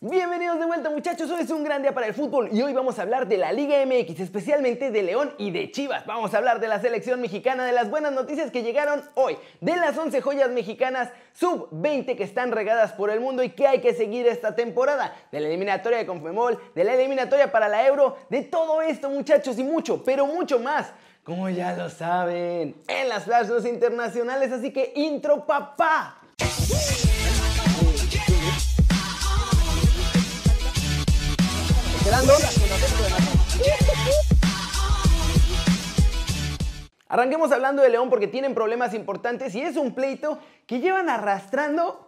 Bienvenidos de vuelta muchachos, hoy es un gran día para el fútbol y hoy vamos a hablar de la Liga MX, especialmente de León y de Chivas. Vamos a hablar de la selección mexicana, de las buenas noticias que llegaron hoy, de las 11 joyas mexicanas sub-20 que están regadas por el mundo y que hay que seguir esta temporada, de la eliminatoria de Confemol, de la eliminatoria para la Euro, de todo esto muchachos y mucho, pero mucho más. Como ya lo saben, en las plazas internacionales, así que intro papá. Arranquemos hablando de León porque tienen problemas importantes y es un pleito que llevan arrastrando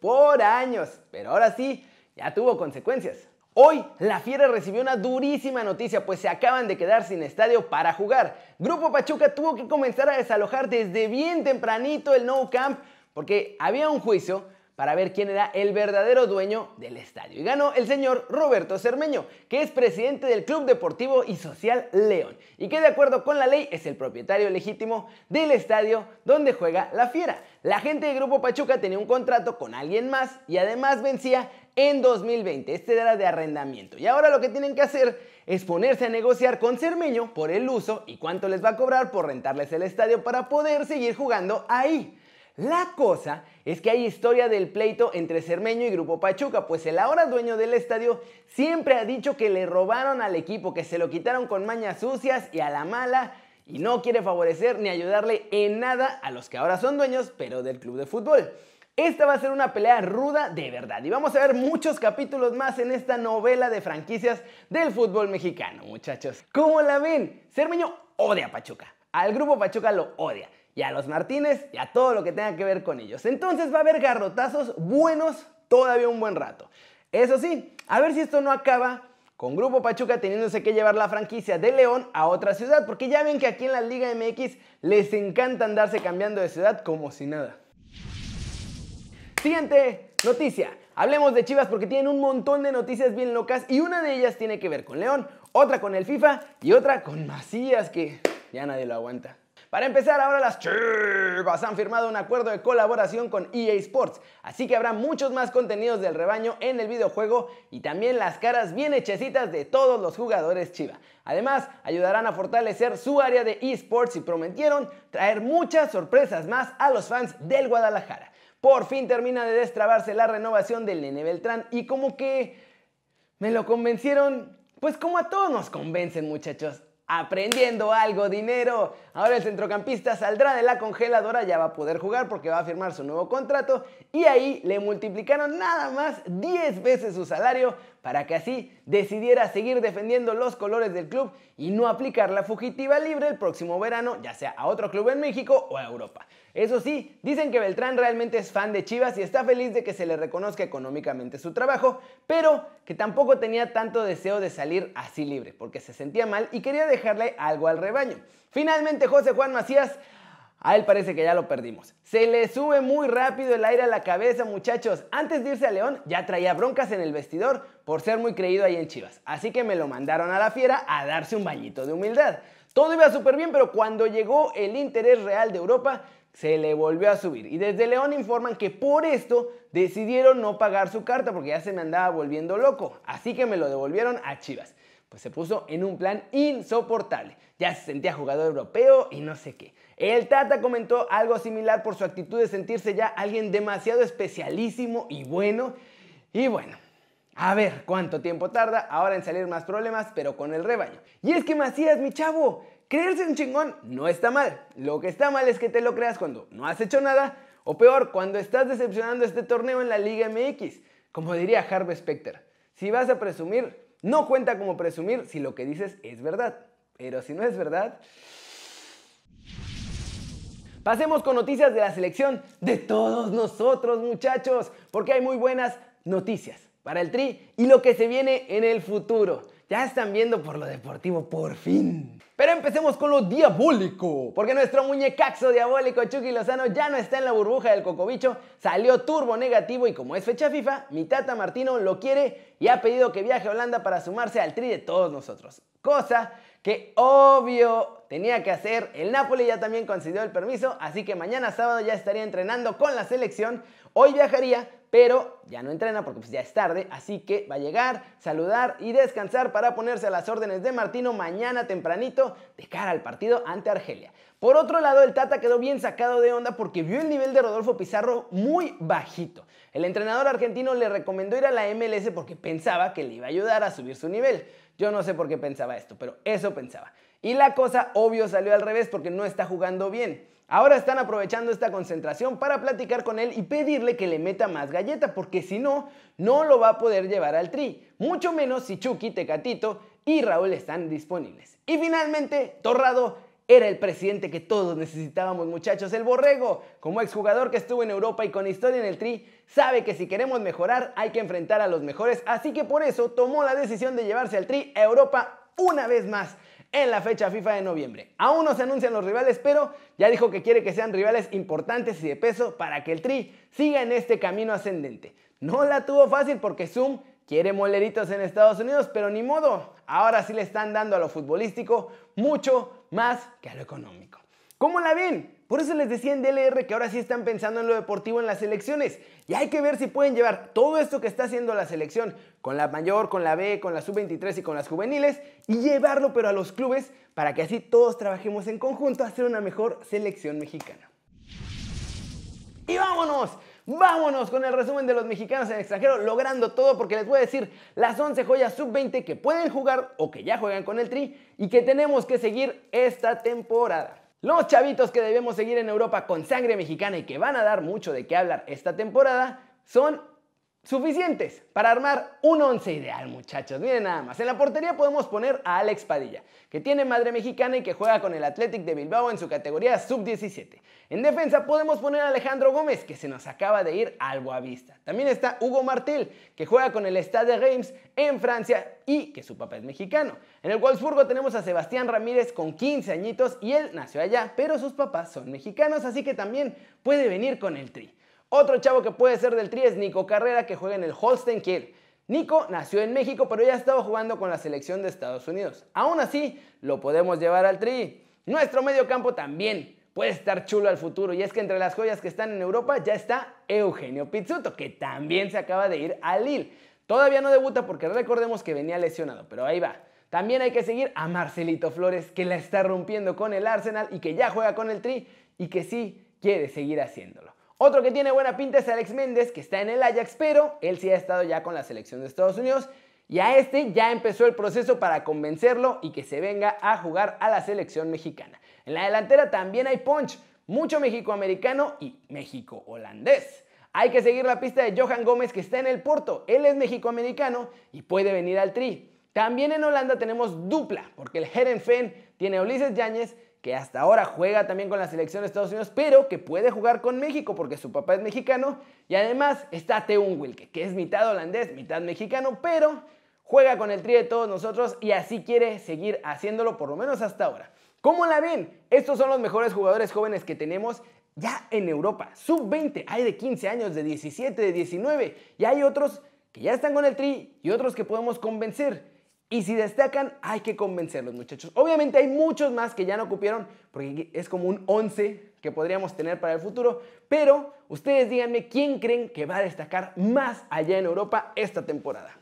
por años. Pero ahora sí, ya tuvo consecuencias. Hoy la Fiera recibió una durísima noticia, pues se acaban de quedar sin estadio para jugar. Grupo Pachuca tuvo que comenzar a desalojar desde bien tempranito el No Camp porque había un juicio para ver quién era el verdadero dueño del estadio. Y ganó el señor Roberto Cermeño, que es presidente del Club Deportivo y Social León, y que de acuerdo con la ley es el propietario legítimo del estadio donde juega la Fiera. La gente del Grupo Pachuca tenía un contrato con alguien más y además vencía en 2020. Este era de arrendamiento. Y ahora lo que tienen que hacer es ponerse a negociar con Cermeño por el uso y cuánto les va a cobrar por rentarles el estadio para poder seguir jugando ahí. La cosa es que hay historia del pleito entre Cermeño y Grupo Pachuca, pues el ahora dueño del estadio siempre ha dicho que le robaron al equipo, que se lo quitaron con mañas sucias y a la mala, y no quiere favorecer ni ayudarle en nada a los que ahora son dueños, pero del club de fútbol. Esta va a ser una pelea ruda de verdad y vamos a ver muchos capítulos más en esta novela de franquicias del fútbol mexicano, muchachos. ¿Cómo la ven? Cermeño odia a Pachuca, al grupo Pachuca lo odia y a los Martínez y a todo lo que tenga que ver con ellos. Entonces va a haber garrotazos buenos todavía un buen rato. Eso sí, a ver si esto no acaba con Grupo Pachuca teniéndose que llevar la franquicia de León a otra ciudad, porque ya ven que aquí en la Liga MX les encanta andarse cambiando de ciudad como si nada. Siguiente noticia. Hablemos de Chivas porque tienen un montón de noticias bien locas y una de ellas tiene que ver con León, otra con el FIFA y otra con Macías que ya nadie lo aguanta. Para empezar, ahora las Chivas han firmado un acuerdo de colaboración con EA Sports, así que habrá muchos más contenidos del rebaño en el videojuego y también las caras bien hechecitas de todos los jugadores Chiva. Además, ayudarán a fortalecer su área de esports y prometieron traer muchas sorpresas más a los fans del Guadalajara. Por fin termina de destrabarse la renovación del Nene Beltrán y como que me lo convencieron, pues como a todos nos convencen muchachos aprendiendo algo, dinero. Ahora el centrocampista saldrá de la congeladora, ya va a poder jugar porque va a firmar su nuevo contrato y ahí le multiplicaron nada más 10 veces su salario para que así decidiera seguir defendiendo los colores del club y no aplicar la fugitiva libre el próximo verano, ya sea a otro club en México o a Europa. Eso sí, dicen que Beltrán realmente es fan de Chivas y está feliz de que se le reconozca económicamente su trabajo, pero que tampoco tenía tanto deseo de salir así libre, porque se sentía mal y quería dejarle algo al rebaño. Finalmente, José Juan Macías a él parece que ya lo perdimos. Se le sube muy rápido el aire a la cabeza, muchachos. Antes de irse a León, ya traía broncas en el vestidor por ser muy creído ahí en Chivas. Así que me lo mandaron a la fiera a darse un bañito de humildad. Todo iba súper bien, pero cuando llegó el interés real de Europa, se le volvió a subir. Y desde León informan que por esto decidieron no pagar su carta porque ya se me andaba volviendo loco. Así que me lo devolvieron a Chivas. Pues se puso en un plan insoportable. Ya se sentía jugador europeo y no sé qué. El Tata comentó algo similar por su actitud de sentirse ya alguien demasiado especialísimo y bueno. Y bueno, a ver cuánto tiempo tarda ahora en salir más problemas, pero con el rebaño. Y es que Macías, mi chavo, creerse un chingón no está mal. Lo que está mal es que te lo creas cuando no has hecho nada, o peor, cuando estás decepcionando este torneo en la Liga MX. Como diría Harvey Specter, si vas a presumir, no cuenta como presumir si lo que dices es verdad. Pero si no es verdad, Pasemos con noticias de la selección de todos nosotros, muchachos, porque hay muy buenas noticias para el Tri y lo que se viene en el futuro. Ya están viendo por lo deportivo, por fin. Pero empecemos con lo diabólico, porque nuestro muñecaxo diabólico Chucky Lozano ya no está en la burbuja del cocobicho, salió turbo negativo y como es fecha FIFA, mi tata Martino lo quiere y ha pedido que viaje a Holanda para sumarse al tri de todos nosotros. Cosa que obvio tenía que hacer. El Napoli ya también concedió el permiso, así que mañana sábado ya estaría entrenando con la selección. Hoy viajaría, pero ya no entrena porque pues ya es tarde, así que va a llegar, saludar y descansar para ponerse a las órdenes de Martino mañana tempranito de cara al partido ante Argelia. Por otro lado, el Tata quedó bien sacado de onda porque vio el nivel de Rodolfo Pizarro muy bajito. El entrenador argentino le recomendó ir a la MLS porque pensaba que le iba a ayudar a subir su nivel. Yo no sé por qué pensaba esto, pero eso pensaba. Y la cosa obvio salió al revés porque no está jugando bien. Ahora están aprovechando esta concentración para platicar con él y pedirle que le meta más galleta, porque si no, no lo va a poder llevar al tri. Mucho menos si Chucky, Tecatito y Raúl están disponibles. Y finalmente, Torrado era el presidente que todos necesitábamos, muchachos, el borrego. Como exjugador que estuvo en Europa y con historia en el Tri, sabe que si queremos mejorar hay que enfrentar a los mejores, así que por eso tomó la decisión de llevarse al Tri a Europa una vez más en la fecha FIFA de noviembre. Aún no se anuncian los rivales, pero ya dijo que quiere que sean rivales importantes y de peso para que el Tri siga en este camino ascendente. No la tuvo fácil porque Zoom quiere moleritos en Estados Unidos, pero ni modo. Ahora sí le están dando a lo futbolístico mucho más que a lo económico. ¿Cómo la ven? Por eso les decía en DLR que ahora sí están pensando en lo deportivo en las elecciones. Y hay que ver si pueden llevar todo esto que está haciendo la selección con la mayor, con la B, con la sub-23 y con las juveniles y llevarlo pero a los clubes para que así todos trabajemos en conjunto a hacer una mejor selección mexicana. Y vámonos Vámonos con el resumen de los mexicanos en el extranjero logrando todo porque les voy a decir las 11 joyas sub-20 que pueden jugar o que ya juegan con el Tri y que tenemos que seguir esta temporada. Los chavitos que debemos seguir en Europa con sangre mexicana y que van a dar mucho de qué hablar esta temporada son Suficientes para armar un once ideal, muchachos. Miren nada más. En la portería podemos poner a Alex Padilla, que tiene madre mexicana y que juega con el Athletic de Bilbao en su categoría sub-17. En defensa podemos poner a Alejandro Gómez, que se nos acaba de ir al Boavista. También está Hugo Martel, que juega con el Stade de Reims en Francia y que su papá es mexicano. En el Wolfsburgo tenemos a Sebastián Ramírez con 15 añitos y él nació allá, pero sus papás son mexicanos, así que también puede venir con el tri. Otro chavo que puede ser del Tri es Nico Carrera, que juega en el Holstein Kiel. Nico nació en México, pero ya ha estado jugando con la selección de Estados Unidos. Aún así, lo podemos llevar al Tri. Nuestro medio campo también puede estar chulo al futuro. Y es que entre las joyas que están en Europa ya está Eugenio Pizzuto, que también se acaba de ir al Lille. Todavía no debuta porque recordemos que venía lesionado, pero ahí va. También hay que seguir a Marcelito Flores, que la está rompiendo con el Arsenal y que ya juega con el Tri y que sí quiere seguir haciéndolo. Otro que tiene buena pinta es Alex Méndez, que está en el Ajax, pero él sí ha estado ya con la selección de Estados Unidos. Y a este ya empezó el proceso para convencerlo y que se venga a jugar a la selección mexicana. En la delantera también hay punch, mucho México-americano y México-holandés. Hay que seguir la pista de Johan Gómez que está en el Porto. Él es México-americano y puede venir al Tri. También en Holanda tenemos dupla, porque el Herenfen tiene a Ulises Yáñez que hasta ahora juega también con la selección de Estados Unidos, pero que puede jugar con México porque su papá es mexicano. Y además está Teun Wilke, que es mitad holandés, mitad mexicano, pero juega con el tri de todos nosotros y así quiere seguir haciéndolo por lo menos hasta ahora. ¿Cómo la ven? Estos son los mejores jugadores jóvenes que tenemos ya en Europa. Sub-20, hay de 15 años, de 17, de 19 y hay otros que ya están con el tri y otros que podemos convencer. Y si destacan, hay que convencerlos, muchachos. Obviamente hay muchos más que ya no cupieron, porque es como un 11 que podríamos tener para el futuro. Pero ustedes díganme quién creen que va a destacar más allá en Europa esta temporada.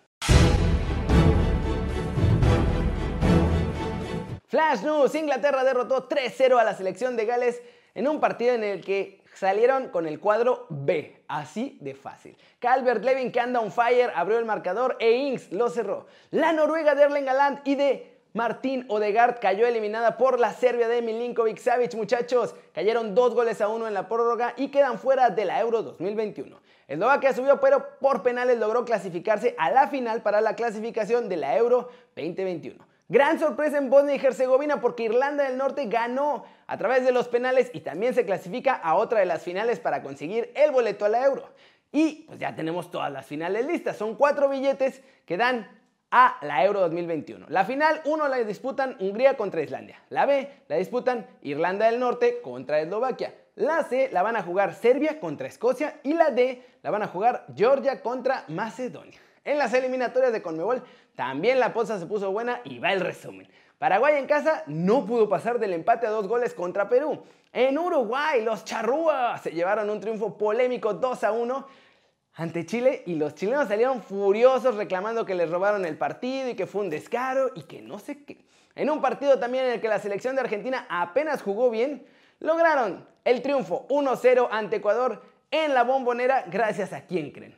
Flash News, Inglaterra derrotó 3-0 a la selección de Gales en un partido en el que salieron con el cuadro B, así de fácil. Calvert Levin, que anda on fire, abrió el marcador e Inks lo cerró. La Noruega de Erling Haaland y de Martín Odegaard cayó eliminada por la Serbia de Milinkovic Savic, muchachos. Cayeron dos goles a uno en la prórroga y quedan fuera de la Euro 2021. Eslovaquia subió, pero por penales logró clasificarse a la final para la clasificación de la Euro 2021. Gran sorpresa en Bosnia y Herzegovina porque Irlanda del Norte ganó a través de los penales y también se clasifica a otra de las finales para conseguir el boleto a la Euro. Y pues ya tenemos todas las finales listas. Son cuatro billetes que dan a la Euro 2021. La final 1 la disputan Hungría contra Islandia. La B la disputan Irlanda del Norte contra Eslovaquia. La C la van a jugar Serbia contra Escocia y la D la van a jugar Georgia contra Macedonia. En las eliminatorias de Conmebol también la poza se puso buena y va el resumen. Paraguay en casa no pudo pasar del empate a dos goles contra Perú. En Uruguay, los charrúas se llevaron un triunfo polémico 2 a 1 ante Chile y los chilenos salieron furiosos reclamando que les robaron el partido y que fue un descaro y que no sé qué. En un partido también en el que la selección de Argentina apenas jugó bien, lograron el triunfo 1-0 ante Ecuador en la bombonera gracias a quién creen.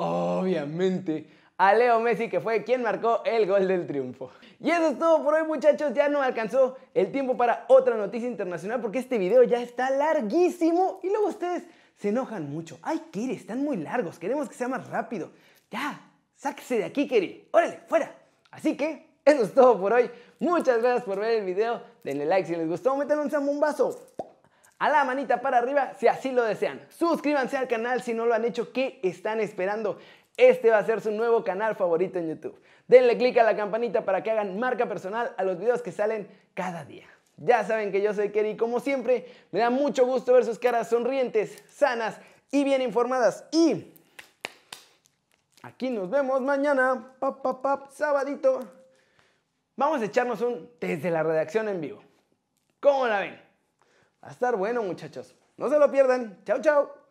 Obviamente a Leo Messi, que fue quien marcó el gol del triunfo. Y eso es todo por hoy, muchachos. Ya no alcanzó el tiempo para otra noticia internacional porque este video ya está larguísimo y luego ustedes se enojan mucho. Ay, Kiri, están muy largos. Queremos que sea más rápido. Ya, sáquese de aquí, Kiri. Órale, fuera. Así que eso es todo por hoy. Muchas gracias por ver el video. Denle like si les gustó. Métanle un zambombazo a la manita para arriba si así lo desean. Suscríbanse al canal si no lo han hecho. ¿Qué están esperando? este va a ser su nuevo canal favorito en YouTube. Denle click a la campanita para que hagan marca personal a los videos que salen cada día. Ya saben que yo soy Kerry y como siempre me da mucho gusto ver sus caras sonrientes, sanas y bien informadas. Y aquí nos vemos mañana, pap, pap, pap, sabadito. Vamos a echarnos un desde la redacción en vivo. ¿Cómo la ven? A estar bueno muchachos. No se lo pierdan. Chao, chao.